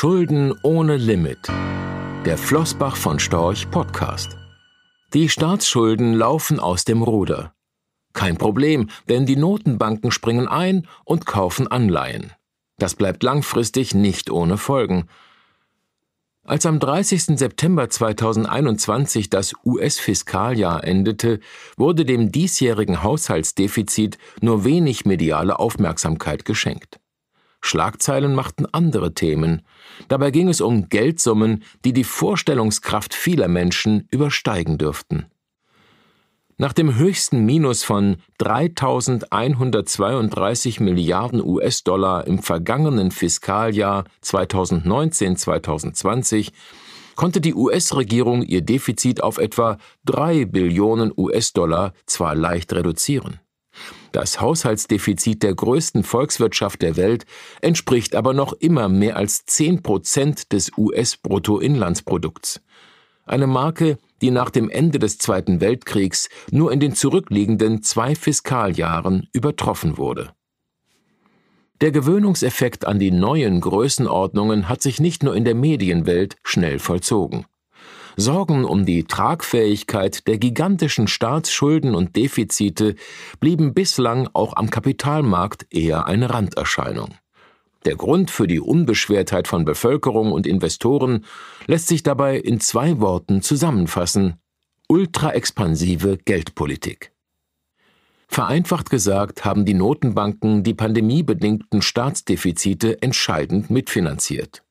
Schulden ohne Limit. Der Flossbach von Storch Podcast. Die Staatsschulden laufen aus dem Ruder. Kein Problem, denn die Notenbanken springen ein und kaufen Anleihen. Das bleibt langfristig nicht ohne Folgen. Als am 30. September 2021 das US-Fiskaljahr endete, wurde dem diesjährigen Haushaltsdefizit nur wenig mediale Aufmerksamkeit geschenkt. Schlagzeilen machten andere Themen. Dabei ging es um Geldsummen, die die Vorstellungskraft vieler Menschen übersteigen dürften. Nach dem höchsten Minus von 3.132 Milliarden US-Dollar im vergangenen Fiskaljahr 2019-2020 konnte die US-Regierung ihr Defizit auf etwa 3 Billionen US-Dollar zwar leicht reduzieren. Das Haushaltsdefizit der größten Volkswirtschaft der Welt entspricht aber noch immer mehr als 10 Prozent des US-Bruttoinlandsprodukts. Eine Marke, die nach dem Ende des Zweiten Weltkriegs nur in den zurückliegenden zwei Fiskaljahren übertroffen wurde. Der Gewöhnungseffekt an die neuen Größenordnungen hat sich nicht nur in der Medienwelt schnell vollzogen. Sorgen um die Tragfähigkeit der gigantischen Staatsschulden und Defizite blieben bislang auch am Kapitalmarkt eher eine Randerscheinung. Der Grund für die Unbeschwertheit von Bevölkerung und Investoren lässt sich dabei in zwei Worten zusammenfassen ultraexpansive Geldpolitik. Vereinfacht gesagt haben die Notenbanken die pandemiebedingten Staatsdefizite entscheidend mitfinanziert.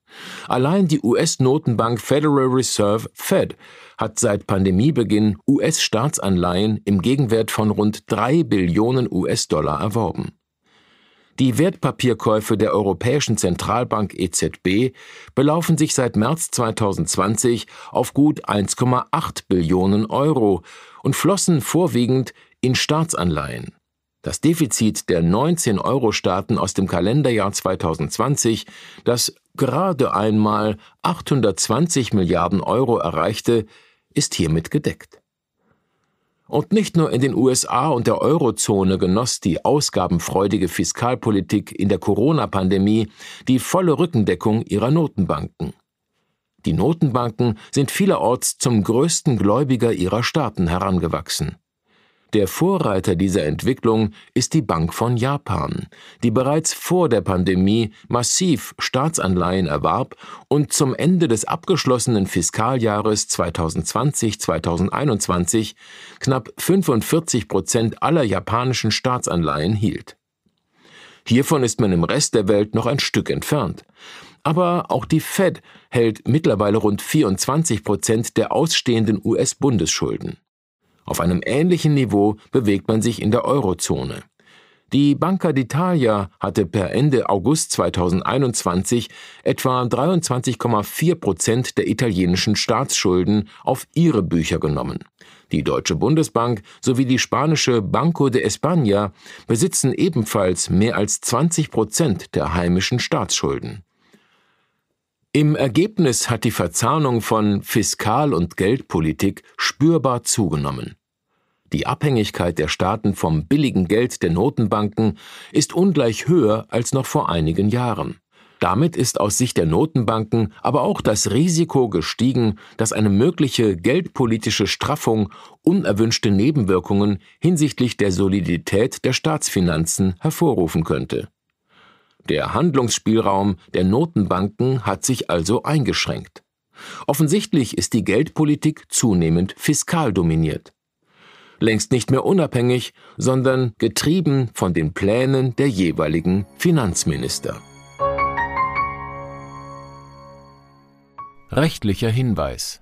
Allein die US-Notenbank Federal Reserve Fed hat seit Pandemiebeginn US-Staatsanleihen im Gegenwert von rund drei Billionen US-Dollar erworben. Die Wertpapierkäufe der Europäischen Zentralbank EZB belaufen sich seit März 2020 auf gut 1,8 Billionen Euro und flossen vorwiegend in Staatsanleihen. Das Defizit der 19 Euro-Staaten aus dem Kalenderjahr 2020, das gerade einmal 820 Milliarden Euro erreichte, ist hiermit gedeckt. Und nicht nur in den USA und der Eurozone genoss die ausgabenfreudige Fiskalpolitik in der Corona-Pandemie die volle Rückendeckung ihrer Notenbanken. Die Notenbanken sind vielerorts zum größten Gläubiger ihrer Staaten herangewachsen. Der Vorreiter dieser Entwicklung ist die Bank von Japan, die bereits vor der Pandemie massiv Staatsanleihen erwarb und zum Ende des abgeschlossenen Fiskaljahres 2020-2021 knapp 45 Prozent aller japanischen Staatsanleihen hielt. Hiervon ist man im Rest der Welt noch ein Stück entfernt. Aber auch die Fed hält mittlerweile rund 24 Prozent der ausstehenden US-Bundesschulden. Auf einem ähnlichen Niveau bewegt man sich in der Eurozone. Die Banca d'Italia hatte per Ende August 2021 etwa 23,4 Prozent der italienischen Staatsschulden auf ihre Bücher genommen. Die Deutsche Bundesbank sowie die spanische Banco de España besitzen ebenfalls mehr als 20 Prozent der heimischen Staatsschulden. Im Ergebnis hat die Verzahnung von Fiskal- und Geldpolitik spürbar zugenommen. Die Abhängigkeit der Staaten vom billigen Geld der Notenbanken ist ungleich höher als noch vor einigen Jahren. Damit ist aus Sicht der Notenbanken aber auch das Risiko gestiegen, dass eine mögliche geldpolitische Straffung unerwünschte Nebenwirkungen hinsichtlich der Solidität der Staatsfinanzen hervorrufen könnte. Der Handlungsspielraum der Notenbanken hat sich also eingeschränkt. Offensichtlich ist die Geldpolitik zunehmend fiskal dominiert längst nicht mehr unabhängig, sondern getrieben von den Plänen der jeweiligen Finanzminister. Rechtlicher Hinweis.